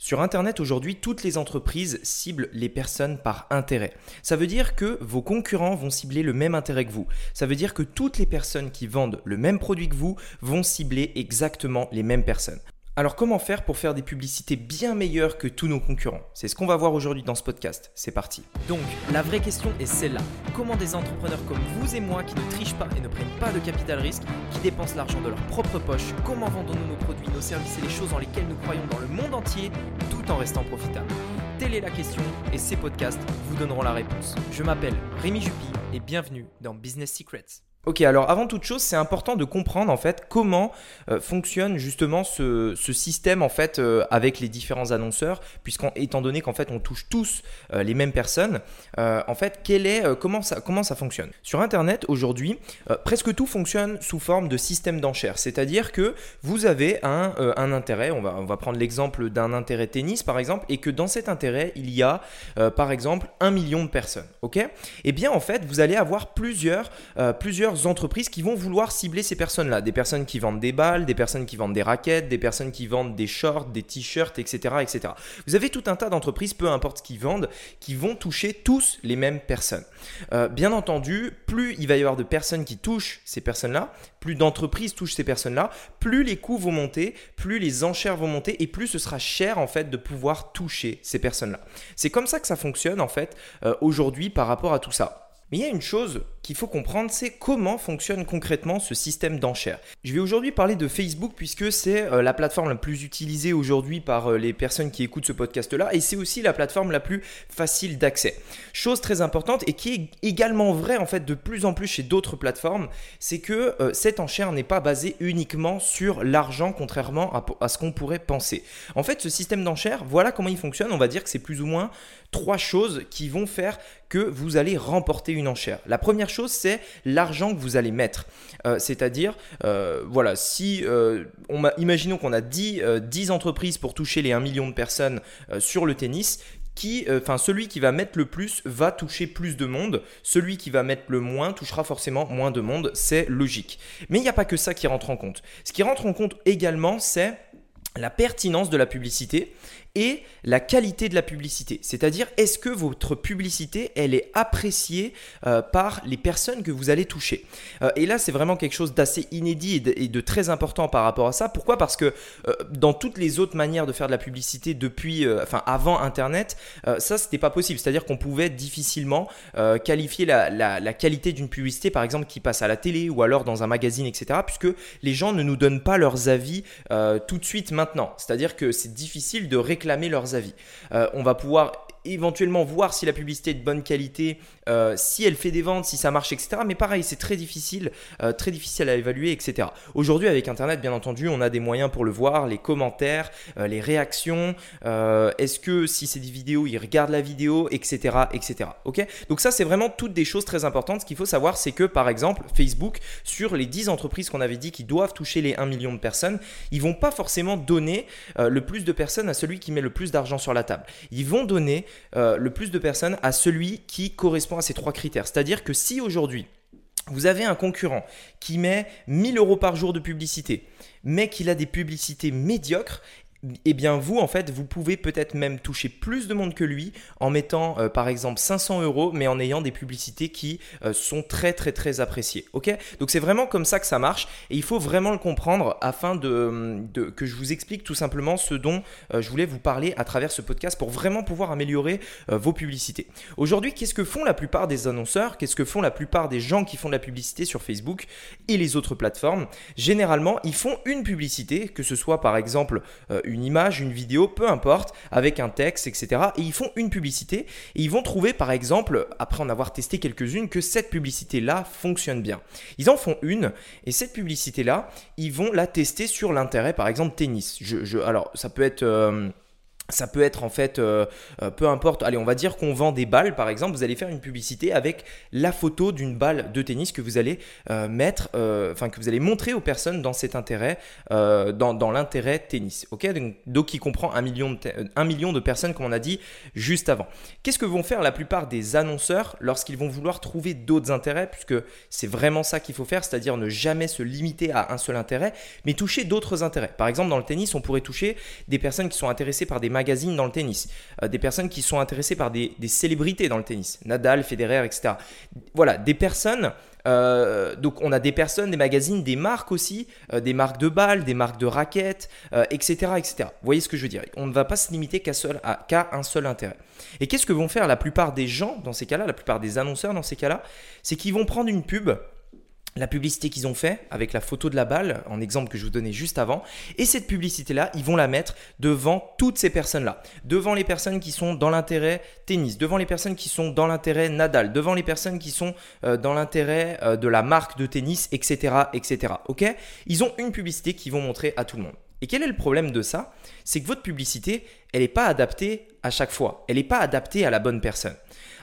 Sur Internet aujourd'hui, toutes les entreprises ciblent les personnes par intérêt. Ça veut dire que vos concurrents vont cibler le même intérêt que vous. Ça veut dire que toutes les personnes qui vendent le même produit que vous vont cibler exactement les mêmes personnes. Alors comment faire pour faire des publicités bien meilleures que tous nos concurrents? C'est ce qu'on va voir aujourd'hui dans ce podcast. C'est parti. Donc, la vraie question est celle-là. Comment des entrepreneurs comme vous et moi qui ne trichent pas et ne prennent pas de capital risque, qui dépensent l'argent de leur propre poche, comment vendons-nous nos produits, nos services et les choses dans lesquelles nous croyons dans le monde entier tout en restant profitables? Telle est la question et ces podcasts vous donneront la réponse. Je m'appelle Rémi Jupy et bienvenue dans Business Secrets. Ok, alors avant toute chose, c'est important de comprendre en fait comment euh, fonctionne justement ce, système en fait euh, avec les différents annonceurs, puisqu'étant étant donné qu'en fait on touche tous euh, les mêmes personnes, en fait quel est comment ça comment ça fonctionne? Sur Internet aujourd'hui, presque tout fonctionne sous forme de système d'enchères, c'est-à-dire que vous avez un, un intérêt, on va on va prendre l'exemple d'un intérêt tennis par exemple, et que dans cet intérêt il y a par exemple un million de personnes, ok? Eh bien en fait vous allez avoir plusieurs plusieurs entreprises qui vont vouloir cibler ces personnes-là. Des personnes qui vendent des balles, des personnes qui vendent des raquettes, des personnes qui vendent des shorts, des t-shirts, etc., etc. Vous avez tout un tas d'entreprises, peu importe ce qu'ils vendent, qui vont toucher tous les mêmes personnes. Euh, bien entendu, plus il va y avoir de personnes qui touchent ces personnes-là, plus d'entreprises touchent ces personnes-là, plus les coûts vont monter, plus les enchères vont monter et plus ce sera cher en fait de pouvoir toucher ces personnes-là. C'est comme ça que ça fonctionne en fait euh, aujourd'hui par rapport à tout ça. Mais il y a une chose qu'il faut comprendre, c'est comment fonctionne concrètement ce système d'enchères. Je vais aujourd'hui parler de Facebook puisque c'est euh, la plateforme la plus utilisée aujourd'hui par euh, les personnes qui écoutent ce podcast-là et c'est aussi la plateforme la plus facile d'accès. Chose très importante et qui est également vraie en fait de plus en plus chez d'autres plateformes, c'est que euh, cette enchère n'est pas basée uniquement sur l'argent contrairement à, à ce qu'on pourrait penser. En fait, ce système d'enchères, voilà comment il fonctionne. On va dire que c'est plus ou moins trois choses qui vont faire que vous allez remporter une enchère. La première chose, c'est l'argent que vous allez mettre. Euh, c'est-à-dire, euh, voilà, si euh, on imaginons qu'on a 10, 10, entreprises pour toucher les 1 million de personnes sur le tennis, qui, enfin celui qui va mettre le plus va toucher plus de monde, celui qui va mettre le moins touchera forcément moins de monde, c'est logique. Mais il n'y a pas que ça qui rentre en compte. Ce qui rentre en compte également, c'est la pertinence de la publicité et la qualité de la publicité. C'est-à-dire, est-ce que votre publicité, elle est appréciée euh, par les personnes que vous allez toucher? Euh, Et là, c'est vraiment quelque chose d'assez inédit et de, très important par rapport à ça. Pourquoi? Parce que euh, dans toutes les autres manières de faire de la publicité depuis, enfin avant Internet, ça, c'était pas possible. C'est-à-dire qu'on pouvait difficilement qualifier la, la qualité d'une publicité, par exemple, qui passe à la télé ou alors dans un magazine, etc. Puisque les gens ne nous donnent pas leurs avis tout de suite maintenant. C'est-à-dire que c'est difficile de réclamer leurs avis. Euh, on va pouvoir éventuellement voir si la publicité est de bonne qualité, euh, si elle fait des ventes, si ça marche, etc. Mais pareil, c'est très difficile, euh, très difficile à évaluer, etc. Aujourd'hui, avec Internet, bien entendu, on a des moyens pour le voir, les commentaires, les réactions. Est-ce que si c'est des vidéos, ils regardent la vidéo, etc., etc. Ok? Donc ça, c'est vraiment toutes des choses très importantes. Ce qu'il faut savoir, c'est que par exemple, Facebook, sur les 10 entreprises qu'on avait dit qui doivent toucher les 1 million de personnes, ils vont pas forcément donner le plus de personnes à celui qui met le plus d'argent sur la table. Ils vont donner euh, le plus de personnes à celui qui correspond à ces trois critères. C'est-à-dire que si aujourd'hui, vous avez un concurrent qui met 1000 euros par jour de publicité, mais qu'il a des publicités médiocres, eh bien vous en fait vous pouvez peut-être même toucher plus de monde que lui en mettant euh, par exemple 500 euros mais en ayant des publicités qui euh, sont très très très appréciées. Ok? Donc c'est vraiment comme ça que ça marche et il faut vraiment le comprendre afin de, que je vous explique tout simplement ce dont euh, je voulais vous parler à travers ce podcast pour vraiment pouvoir améliorer vos publicités. Aujourd'hui qu'est-ce que font la plupart des annonceurs? Qu'est-ce que font la plupart des gens qui font de la publicité sur Facebook et les autres plateformes? Généralement ils font une publicité que ce soit par exemple une image, une vidéo, peu importe, avec un texte, etc. Et ils font une publicité et ils vont trouver par exemple, après en avoir testé quelques-unes, que cette publicité-là fonctionne bien. Ils en font une et cette publicité-là, ils vont la tester sur l'intérêt, par exemple tennis. Je, alors ça peut être... Euh, ça peut être en fait, euh, euh, peu importe, allez, on va dire qu'on vend des balles par exemple, vous allez faire une publicité avec la photo d'une balle de tennis que vous allez euh, mettre, enfin que vous allez montrer aux personnes dans cet intérêt, dans, dans l'intérêt tennis. Ok? Donc, donc, qui comprend un million, de un million de personnes comme on a dit juste avant. Qu'est-ce que vont faire la plupart des annonceurs lorsqu'ils vont vouloir trouver d'autres intérêts, puisque c'est vraiment ça qu'il faut faire, c'est-à-dire ne jamais se limiter à un seul intérêt, mais toucher d'autres intérêts. Par exemple, dans le tennis, on pourrait toucher des personnes qui sont intéressées par des magazines dans le tennis, euh, des personnes qui sont intéressées par des, célébrités dans le tennis, Nadal, Federer, etc. Voilà, des personnes euh, donc on a des personnes, des magazines, des marques aussi, euh, des marques de balles, des marques de raquettes, etc., etc. Vous voyez ce que je veux dire? On ne va pas se limiter qu'à un seul intérêt. Et qu'est-ce que vont faire la plupart des gens dans ces cas-là, la plupart des annonceurs dans ces cas-là? C'est qu'ils vont prendre une pub la publicité qu'ils ont fait avec la photo de la balle, en exemple que je vous donnais juste avant. Et cette publicité-là, ils vont la mettre devant toutes ces personnes-là. Devant les personnes qui sont dans l'intérêt tennis, devant les personnes qui sont dans l'intérêt Nadal, devant les personnes qui sont euh, dans l'intérêt euh, de la marque de tennis, etc. etc. Ok? Ils ont une publicité qu'ils vont montrer à tout le monde. Et quel est le problème de ça? C'est que votre publicité, elle n'est pas adaptée à chaque fois. Elle n'est pas adaptée à la bonne personne.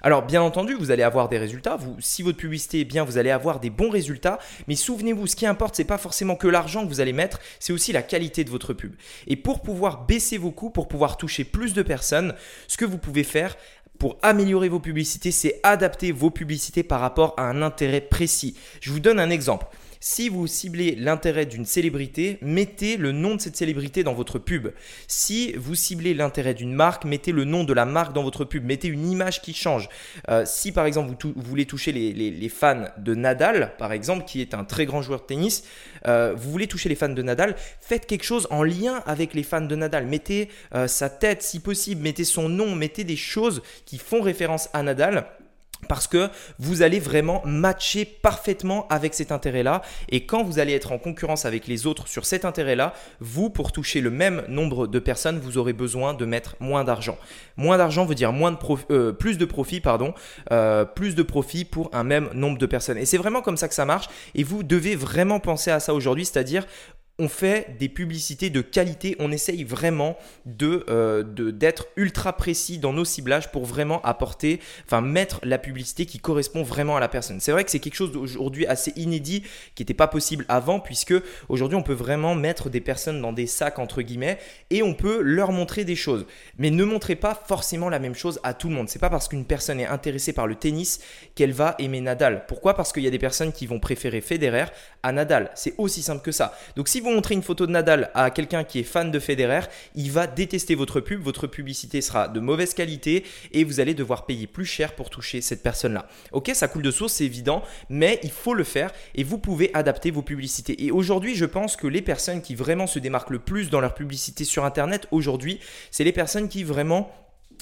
Alors bien entendu, vous allez avoir des résultats. Si votre publicité est bien, vous allez avoir des bons résultats. Mais souvenez-vous, ce qui importe, c'est pas forcément que l'argent que vous allez mettre, c'est aussi la qualité de votre pub. Et pour pouvoir baisser vos coûts, pour pouvoir toucher plus de personnes, ce que vous pouvez faire, pour améliorer vos publicités, c'est adapter vos publicités par rapport à un intérêt précis. Je vous donne un exemple. Si vous ciblez l'intérêt d'une célébrité, mettez le nom de cette célébrité dans votre pub. Si vous ciblez l'intérêt d'une marque, mettez le nom de la marque dans votre pub. Mettez une image qui change. Euh, si par exemple vous, voulez toucher les, fans de Nadal, par exemple, qui est un très grand joueur de tennis, euh, vous voulez toucher les fans de Nadal, faites quelque chose en lien avec les fans de Nadal. Mettez euh, sa tête si possible, mettez son nom, mettez des choses qui font référence à Nadal parce que vous allez vraiment matcher parfaitement avec cet intérêt-là. Et quand vous allez être en concurrence avec les autres sur cet intérêt-là, vous, pour toucher le même nombre de personnes, vous aurez besoin de mettre moins d'argent. Moins d'argent veut dire euh, plus de profit, pardon, euh, plus de profit pour un même nombre de personnes. Et c'est vraiment comme ça que ça marche. Et vous devez vraiment penser à ça aujourd'hui, c'est-à-dire on fait des publicités de qualité, on essaye vraiment euh, d'être ultra précis dans nos ciblages pour vraiment apporter, enfin mettre la publicité qui correspond vraiment à la personne. C'est vrai que c'est quelque chose d'aujourd'hui assez inédit qui n'était pas possible avant puisque aujourd'hui on peut vraiment mettre des personnes dans des sacs entre guillemets et on peut leur montrer des choses. Mais ne montrez pas forcément la même chose à tout le monde. C'est pas parce qu'une personne est intéressée par le tennis qu'elle va aimer Nadal. Pourquoi? Parce qu'il y a des personnes qui vont préférer Federer à Nadal. C'est aussi simple que ça. Donc si vous une photo de Nadal à quelqu'un qui est fan de Federer, il va détester votre pub, votre publicité sera de mauvaise qualité et vous allez devoir payer plus cher pour toucher cette personne-là. Ok, ça coule de source, c'est évident, mais il faut le faire et vous pouvez adapter vos publicités. Et aujourd'hui, je pense que les personnes qui vraiment se démarquent le plus dans leur publicité sur Internet aujourd'hui, c'est les personnes qui vraiment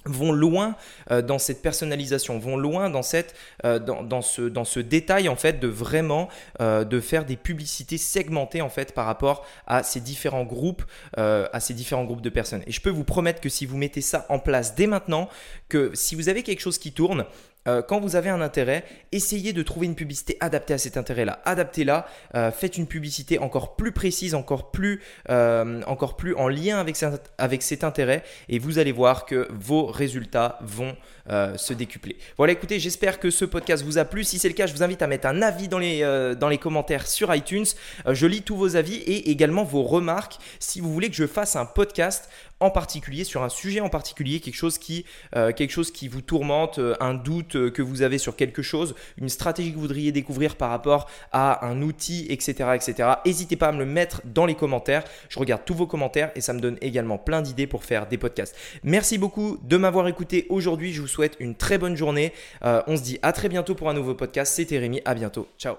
vont loin euh, dans cette personnalisation, vont loin dans, cette, euh, dans, ce, dans ce détail en fait de vraiment euh, de faire des publicités segmentées en fait par rapport à ces différents groupes, à ces différents groupes de personnes. Et je peux vous promettre que si vous mettez ça en place dès maintenant, que si vous avez quelque chose qui tourne, euh, quand vous avez un intérêt, essayez de trouver une publicité adaptée à cet intérêt-là. Adaptez-la, euh, faites une publicité encore plus précise, encore plus, euh, encore plus en lien avec, avec cet intérêt et vous allez voir que vos résultats vont se décupler. Voilà, écoutez, j'espère que ce podcast vous a plu. Si c'est le cas, je vous invite à mettre un avis dans les, dans les commentaires sur iTunes. je lis tous vos avis et également vos remarques si vous voulez que je fasse un podcast en particulier, sur un sujet en particulier, quelque chose qui, euh, quelque chose qui vous tourmente, euh, un doute euh, que vous avez sur quelque chose, une stratégie que vous voudriez découvrir par rapport à un outil, etc. etc. N'hésitez pas à me le mettre dans les commentaires. Je regarde tous vos commentaires et ça me donne également plein d'idées pour faire des podcasts. Merci beaucoup de m'avoir écouté aujourd'hui. Je vous souhaite une très bonne journée. on se dit à très bientôt pour un nouveau podcast. C'était Rémi. À bientôt. Ciao.